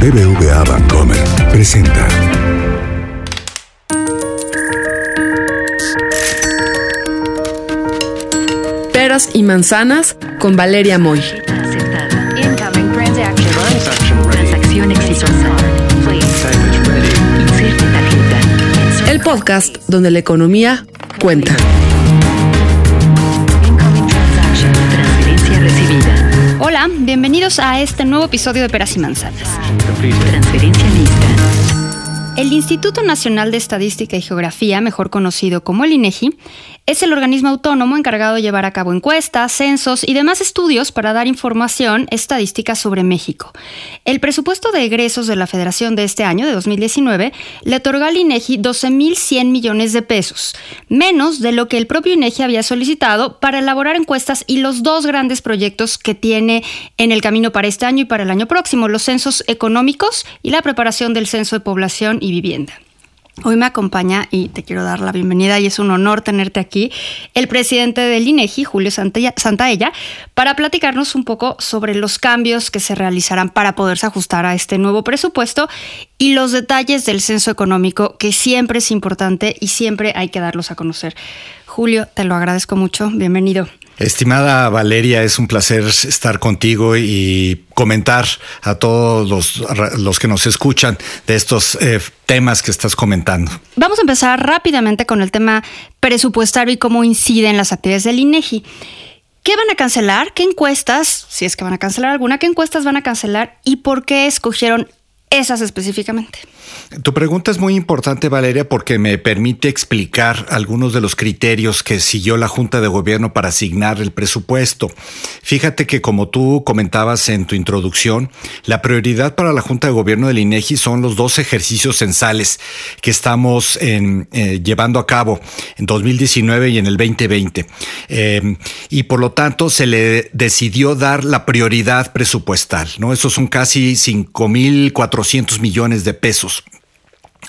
BBVA Bancomer presenta. Peras y manzanas con Valeria Moy. Transacción exitosa. El podcast donde la economía cuenta. Bienvenidos a este nuevo episodio de Peras y Manzanas. Transferencia lista. El Instituto Nacional de Estadística y Geografía, mejor conocido como el INEGI, es el organismo autónomo encargado de llevar a cabo encuestas, censos y demás estudios para dar información estadística sobre México. El presupuesto de egresos de la Federación de este año, de 2019, le otorgó al INEGI 12.100 millones de pesos, menos de lo que el propio INEGI había solicitado para elaborar encuestas y los dos grandes proyectos que tiene en el camino para este año y para el año próximo, los censos económicos y la preparación del censo de población y vivienda. Hoy me acompaña y te quiero dar la bienvenida y es un honor tenerte aquí, el presidente del INEGI, Julio Santaella, para platicarnos un poco sobre los cambios que se realizarán para poderse ajustar a este nuevo presupuesto y los detalles del censo económico, que siempre es importante y siempre hay que darlos a conocer. Julio, te lo agradezco mucho. Bienvenido. Estimada Valeria, es un placer estar contigo y comentar a todos los, los que nos escuchan de estos eh, temas que estás comentando. Vamos a empezar rápidamente con el tema presupuestario y cómo incide en las actividades del INEGI. ¿Qué van a cancelar? ¿Qué encuestas, si es que van a cancelar alguna, qué encuestas van a cancelar y por qué escogieron esas específicamente? Tu pregunta es muy importante, Valeria, porque me permite explicar algunos de los criterios que siguió la Junta de Gobierno para asignar el presupuesto. Fíjate que como tú comentabas en tu introducción, la prioridad para la Junta de Gobierno del INEGI son los dos ejercicios censales que estamos eh, llevando a cabo en 2019 y en el 2020. Eh, y por lo tanto se le decidió dar la prioridad presupuestal, ¿no? Esos son casi 5.400 millones de pesos.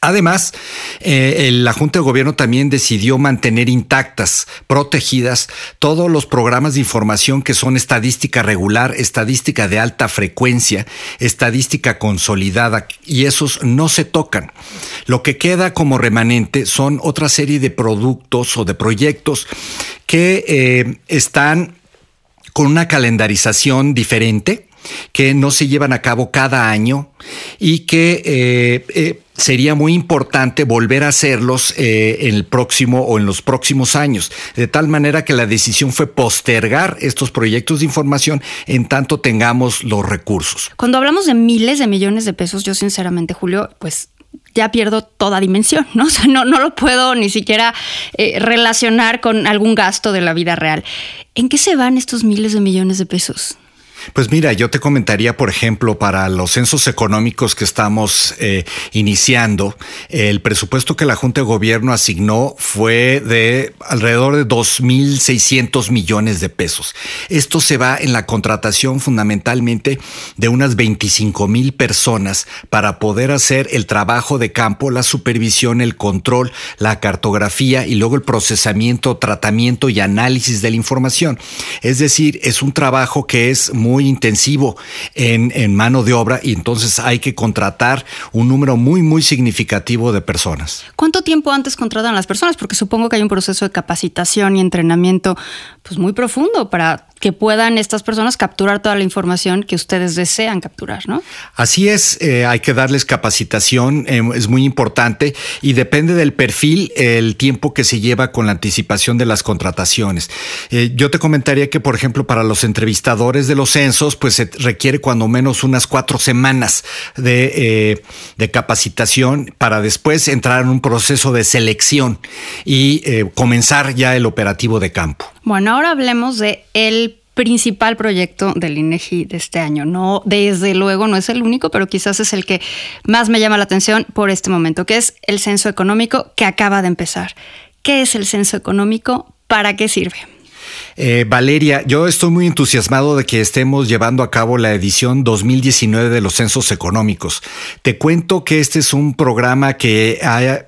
Además, eh, la Junta de Gobierno también decidió mantener intactas, protegidas, todos los programas de información que son estadística regular, estadística de alta frecuencia, estadística consolidada, y esos no se tocan. Lo que queda como remanente son otra serie de productos o de proyectos que eh, están con una calendarización diferente que no se llevan a cabo cada año y que eh, eh, sería muy importante volver a hacerlos eh, en el próximo o en los próximos años, de tal manera que la decisión fue postergar estos proyectos de información en tanto tengamos los recursos. Cuando hablamos de miles de millones de pesos, yo sinceramente, Julio, pues ya pierdo toda dimensión, ¿no? O sea, no, no lo puedo ni siquiera relacionar con algún gasto de la vida real. ¿En qué se van estos miles de millones de pesos? Pues mira, yo te comentaría, por ejemplo, para los censos económicos que estamos eh, iniciando, el presupuesto que la Junta de Gobierno asignó fue de alrededor de 2.600 millones de pesos. Esto se va en la contratación fundamentalmente de unas 25 mil personas para poder hacer el trabajo de campo, la supervisión, el control, la cartografía y luego el procesamiento, tratamiento y análisis de la información. Es decir, es un trabajo que es muy intensivo en, en, mano de obra y entonces hay que contratar un número muy, muy significativo de personas. ¿Cuánto tiempo antes contratan las personas? Porque supongo que hay un proceso de capacitación y entrenamiento pues muy profundo para que puedan estas personas capturar toda la información que ustedes desean capturar, ¿no? Así es, eh, hay que darles capacitación, eh, es muy importante y depende del perfil, el tiempo que se lleva con la anticipación de las contrataciones. Eh, yo te comentaría que, por ejemplo, para los entrevistadores de los censos, pues se requiere cuando menos unas cuatro semanas de, de capacitación para después entrar en un proceso de selección y comenzar ya el operativo de campo. Bueno, ahora hablemos de el principal proyecto del INEGI de este año. No, desde luego no es el único, pero quizás es el que más me llama la atención por este momento, que es el censo económico que acaba de empezar. ¿Qué es el censo económico? ¿Para qué sirve? Eh, Valeria, yo estoy muy entusiasmado de que estemos llevando a cabo la edición 2019 de los censos económicos. Te cuento que este es un programa que ha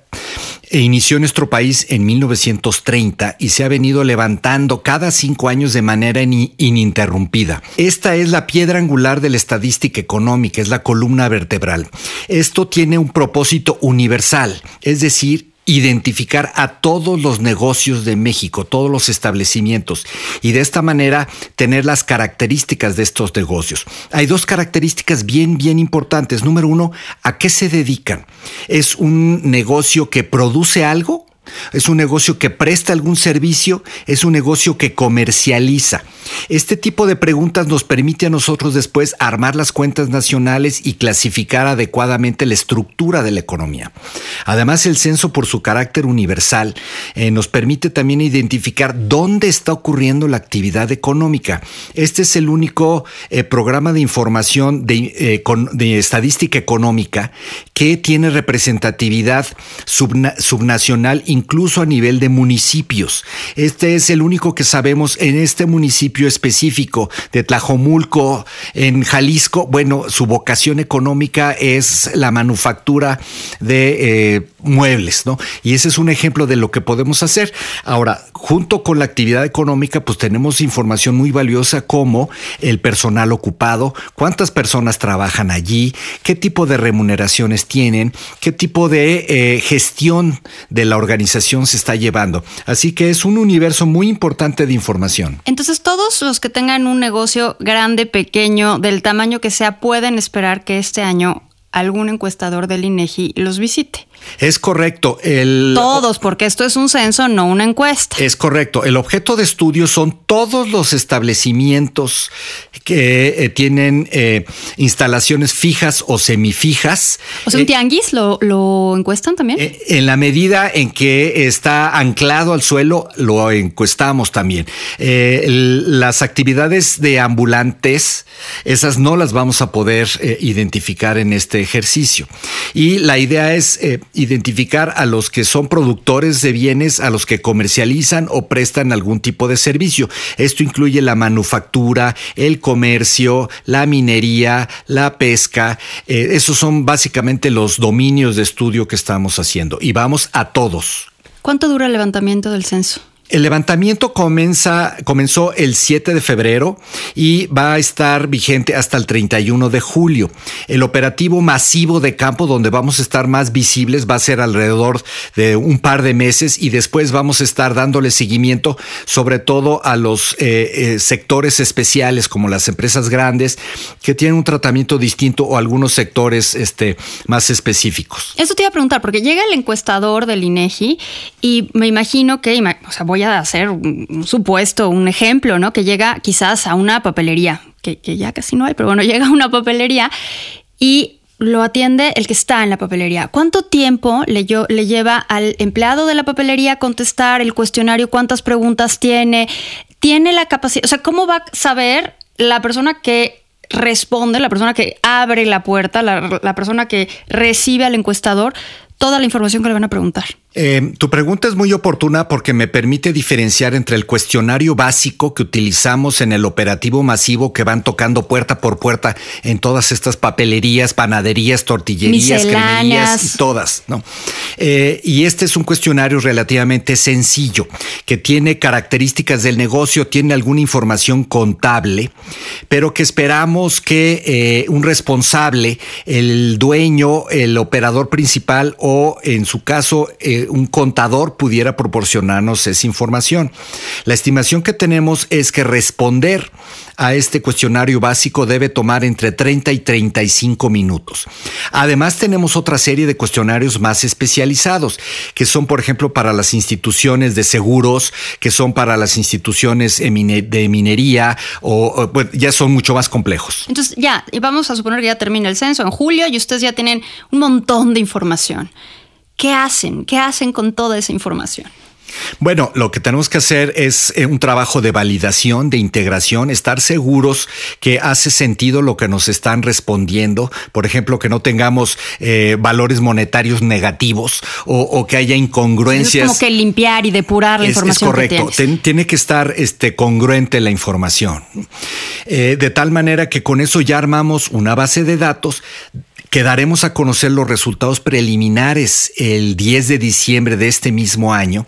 e inició nuestro país en 1930 y se ha venido levantando cada cinco años de manera ininterrumpida. Esta es la piedra angular de la estadística económica, es la columna vertebral. Esto tiene un propósito universal, es decir, identificar a todos los negocios de México, todos los establecimientos, y de esta manera tener las características de estos negocios. Hay dos características bien, bien importantes. Número uno, ¿a qué se dedican? ¿Es un negocio que produce algo? ¿Es un negocio que presta algún servicio? ¿Es un negocio que comercializa? Este tipo de preguntas nos permite a nosotros después armar las cuentas nacionales y clasificar adecuadamente la estructura de la economía. Además, el censo, por su carácter universal, eh, nos permite también identificar dónde está ocurriendo la actividad económica. Este es el único eh, programa de información de, eh, de, estadística económica que tiene representatividad subnacional, incluso a nivel de municipios. Este es el único que sabemos en este municipio específico de Tlajomulco en Jalisco, bueno, su vocación económica es la manufactura de eh, muebles, ¿no? Y ese es un ejemplo de lo que podemos hacer. Ahora, junto con la actividad económica, pues tenemos información muy valiosa como el personal ocupado, cuántas personas trabajan allí, qué tipo de remuneraciones tienen, qué tipo de eh, gestión de la organización se está llevando. Así que es un universo muy importante de información. Entonces, todo los que tengan un negocio grande, pequeño, del tamaño que sea, pueden esperar que este año algún encuestador del INEGI los visite. Es correcto. El, todos, porque esto es un censo, no una encuesta. Es correcto. El objeto de estudio son todos los establecimientos que eh, tienen eh, instalaciones fijas o semifijas. O sea, un eh, tianguis lo, lo encuestan también. en la medida en que está anclado al suelo, lo encuestamos también. las actividades de ambulantes, esas no las vamos a poder identificar en este ejercicio. Y la idea es identificar a los que son productores de bienes, a los que comercializan o prestan algún tipo de servicio. Esto incluye la manufactura, el comercio, la minería, la pesca. Eh, esos son básicamente los dominios de estudio que estamos haciendo y vamos a todos. ¿Cuánto dura el levantamiento del censo? El levantamiento comienza, comenzó el 7 de febrero y va a estar vigente hasta el 31 de julio. El operativo masivo de campo donde vamos a estar más visibles va a ser alrededor de un par de meses y después vamos a estar dándole seguimiento sobre todo a los eh, eh, sectores especiales como las empresas grandes que tienen un tratamiento distinto o algunos sectores este, más específicos. Eso te iba a preguntar porque llega el encuestador del INEGI y me imagino que, o sea, voy a hacer un supuesto, un ejemplo, ¿no? Que llega quizás a una papelería, que, ya casi no hay, pero bueno, llega a una papelería y lo atiende el que está en la papelería. ¿Cuánto tiempo le, le, lleva al empleado de la papelería contestar el cuestionario? ¿Cuántas preguntas tiene? ¿Tiene la capacidad? O sea, ¿cómo va a saber la persona que responde, la persona que abre la puerta, la, la persona que recibe al encuestador, toda la información que le van a preguntar? Eh, tu pregunta es muy oportuna porque me permite diferenciar entre el cuestionario básico que utilizamos en el operativo masivo que van tocando puerta por puerta en todas estas papelerías, panaderías, tortillerías, cremerías y todas, ¿no? Eh, y este es un cuestionario relativamente sencillo que tiene características del negocio, tiene alguna información contable, pero que esperamos que eh, un responsable, el dueño, el operador principal o en su caso un contador pudiera proporcionarnos esa información. La estimación que tenemos es que responder a este cuestionario básico debe tomar entre 30 y 35 minutos. Además, tenemos otra serie de cuestionarios más especializados, que son, por ejemplo, para las instituciones de seguros, que son para las instituciones de minería, o, ya son mucho más complejos. Entonces, ya, y vamos a suponer que ya termina el censo en julio y ustedes ya tienen un montón de información. ¿Qué hacen? ¿Qué hacen con toda esa información? Bueno, lo que tenemos que hacer es eh, un trabajo de validación, de integración, estar seguros que hace sentido lo que nos están respondiendo. Por ejemplo, que no tengamos eh, valores monetarios negativos o, que haya incongruencias. Es como que limpiar y depurar la información. Es correcto. tiene que estar este, congruente la información. Eh, de tal manera que con eso ya armamos una base de datos que daremos a conocer los resultados preliminares el 10 de diciembre de este mismo año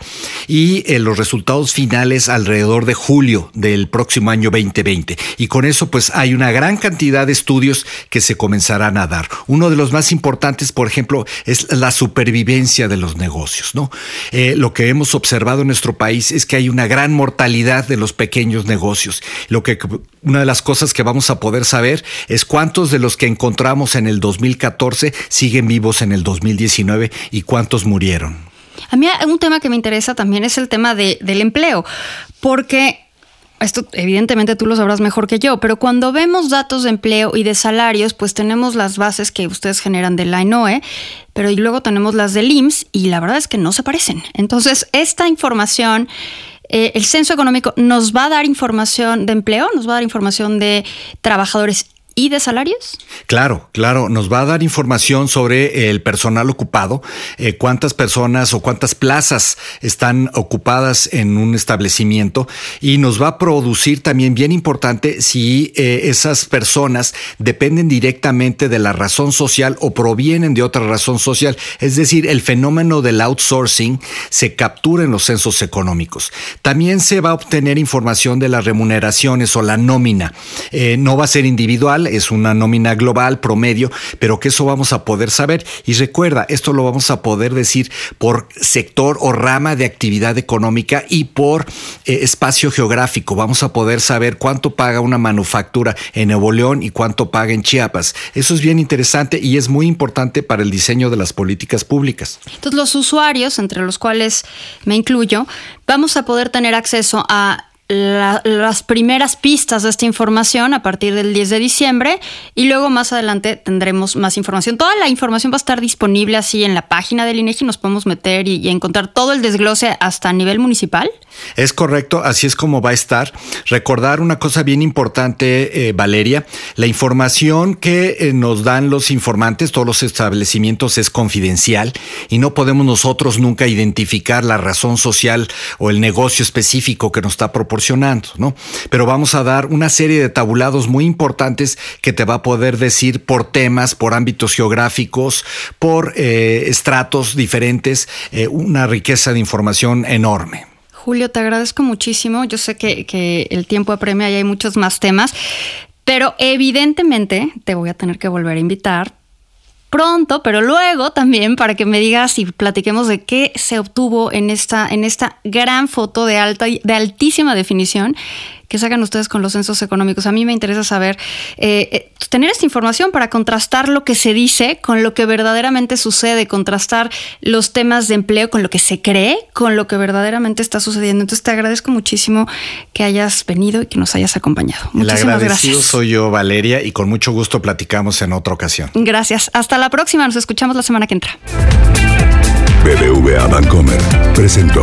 y eh, los resultados finales alrededor de julio del próximo año 2020. Y con eso pues hay una gran cantidad de estudios que se comenzarán a dar. Uno de los más importantes, por ejemplo, es la supervivencia de los negocios. ¿no? Eh, lo que hemos observado en nuestro país es que hay una gran mortalidad de los pequeños negocios. Lo que una de las cosas que vamos a poder saber es cuántos de los que encontramos en el 2014 siguen vivos en el 2019 y cuántos murieron. A mí un tema que me interesa también es el tema de, del empleo, porque esto evidentemente tú lo sabrás mejor que yo, pero cuando vemos datos de empleo y de salarios, pues tenemos las bases que ustedes generan de la INOE, pero y luego tenemos las del IMSS y la verdad es que no se parecen. Entonces, esta información eh, el censo económico nos va a dar información de empleo, nos va a dar información de trabajadores y de salarios? Claro, claro, nos va a dar información sobre el personal ocupado, eh, cuántas personas o cuántas plazas están ocupadas en un establecimiento y nos va a producir también bien importante si eh, esas personas dependen directamente de la razón social o provienen de otra razón social. Es decir, el fenómeno del outsourcing se captura en los censos económicos. También se va a obtener información de las remuneraciones o la nómina. Eh, no va a ser individual, es una nómina global promedio, pero que eso vamos a poder saber. Y recuerda, esto lo vamos a poder decir por sector o rama de actividad económica y por eh, espacio geográfico. Vamos a poder saber cuánto paga una manufactura en Nuevo León y cuánto paga en Chiapas. Eso es bien interesante y es muy importante para el diseño de las políticas públicas. Entonces los usuarios, entre los cuales me incluyo, vamos a poder tener acceso a las primeras pistas de esta información a partir del 10 de diciembre y luego más adelante tendremos más información. Toda la información va a estar disponible así en la página del INEGI, nos podemos meter y, encontrar todo el desglose hasta a nivel municipal. Es correcto, así es como va a estar. Recordar una cosa bien importante, eh, Valeria, la información que eh, nos dan los informantes, todos los establecimientos es confidencial y no podemos nosotros nunca identificar la razón social o el negocio específico que nos está proporcionando Pero vamos a dar una serie de tabulados muy importantes que te va a poder decir por temas, por ámbitos geográficos, por eh, estratos diferentes, eh, una riqueza de información enorme. Julio, te agradezco muchísimo. Yo sé que, que el tiempo apremia y hay muchos más temas, pero evidentemente te voy a tener que volver a invitar pronto, pero luego también para que me digas y platiquemos de qué se obtuvo en esta, en esta gran foto de alta, de altísima definición que sacan ustedes con los censos económicos. A mí me interesa saber, eh, eh, tener esta información para contrastar lo que se dice con lo que verdaderamente sucede, contrastar los temas de empleo con lo que se cree, con lo que verdaderamente está sucediendo. Entonces te agradezco muchísimo que hayas venido y que nos hayas acompañado. Muchísimas gracias. soy yo, Valeria, y con mucho gusto platicamos en otra ocasión. Gracias. Hasta la próxima. Nos escuchamos la semana que entra. BBVA Bancomer presentó.